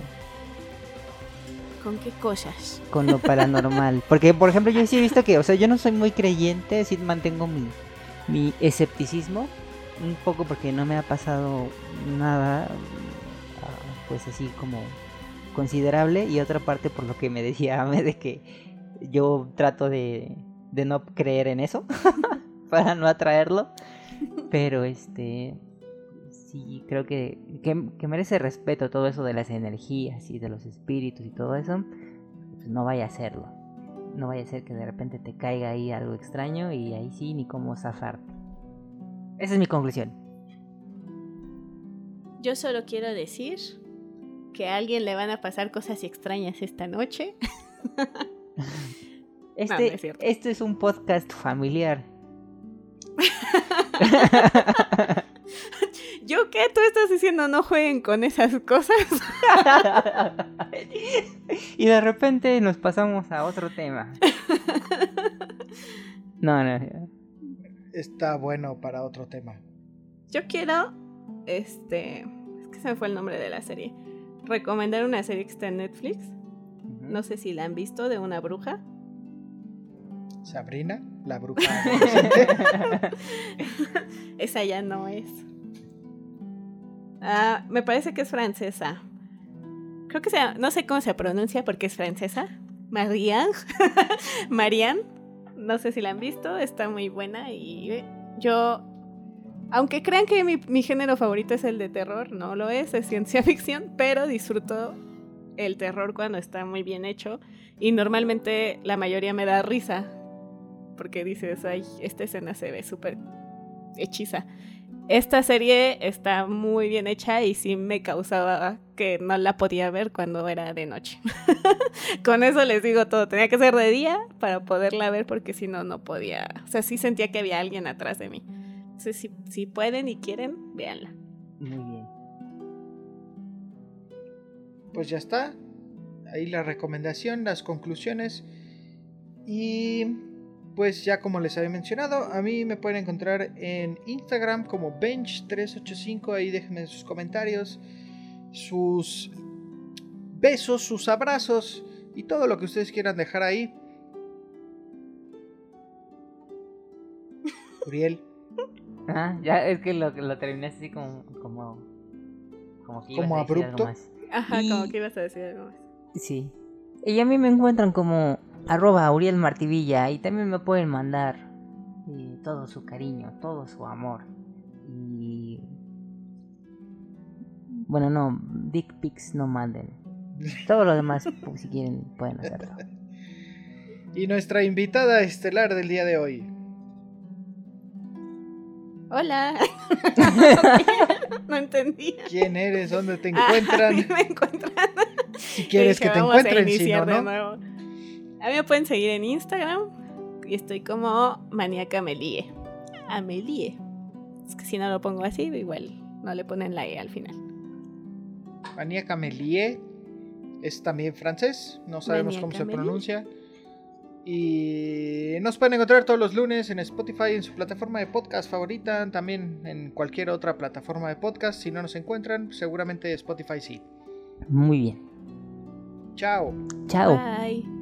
¿Con qué cosas? con lo paranormal. <laughs> Porque, por ejemplo, yo sí he visto que, o sea, yo no soy muy creyente, sí mantengo mi, mi escepticismo. Un poco porque no me ha pasado nada, ah, pues así como considerable. Y otra parte por lo que me decía Ame de que yo trato de, de no creer en eso <laughs> para no atraerlo. Pero este sí creo que, que, que merece respeto todo eso de las energías y de los espíritus y todo eso. Pues no vaya a hacerlo. No vaya a ser que de repente te caiga ahí algo extraño y ahí sí ni cómo zafarte. Esa es mi conclusión. Yo solo quiero decir que a alguien le van a pasar cosas extrañas esta noche. <laughs> Este, no es este es un podcast familiar. <laughs> <laughs> ¿Yo qué? ¿Tú estás diciendo no jueguen con esas cosas? y de repente nos pasamos a otro tema. No, no. Está bueno para otro tema. Yo quiero, este, es que se me fue el nombre de la serie, recomendar una serie que está en Netflix. No sé si la han visto, de una bruja. Sabrina, la bruja. <laughs> Esa ya no es. Ah, me parece que es francesa. Creo que sea, no sé cómo se pronuncia porque es francesa. Marianne. <laughs> Marianne. No sé si la han visto, está muy buena y yo, aunque crean que mi, mi género favorito es el de terror, no lo es, es ciencia <laughs> ficción, pero disfruto el terror cuando está muy bien hecho y normalmente la mayoría me da risa porque dices, ay, esta escena se ve súper hechiza. esta serie está muy bien hecha y sí me causaba que no la podía ver cuando era de noche. <laughs> Con eso les digo todo, tenía que ser de día para poderla ver porque si no, no podía. O sea, sí sentía que había alguien atrás de mí. Entonces, si, si pueden y quieren, véanla. Muy bien. Pues ya está. Ahí la recomendación, las conclusiones. Y pues ya como les había mencionado, a mí me pueden encontrar en Instagram como Bench385. Ahí déjenme sus comentarios, sus besos, sus abrazos y todo lo que ustedes quieran dejar ahí. <laughs> Uriel. Ah, ya es que lo, lo terminaste así como. como. como que ibas Como a decir algo abrupto. más. Ajá, Y- como que ibas a decir algo más. Sí. Y a mí me encuentran como arroba Uriel Martivilla y también me pueden mandar eh, todo su cariño, todo su amor. Y... Bueno, no, dick pics no manden. <laughs> Todo lo demás, pues, si quieren, pueden hacerlo. Y nuestra invitada estelar del día de hoy. Hola. <laughs> no entendía. ¿Quién eres? ¿Dónde te Ah, <laughs> encuentran? me encuentran. Si quieres Dije, que te "Vamos a encuentren, si iniciar no, de ¿no? Nuevo". A mí me pueden seguir en Instagram y estoy como Maniaca Amelie. Amelie. Es que si no lo pongo así, igual no le ponen la E al final. Maníaca Melie es también francés, no sabemos cómo se Maníaca pronuncia. Y nos pueden encontrar todos los lunes en Spotify, en su plataforma de podcast favorita, también en cualquier otra plataforma de podcast. Si no nos encuentran, seguramente Spotify sí. Muy bien. Chao. Chao. Bye.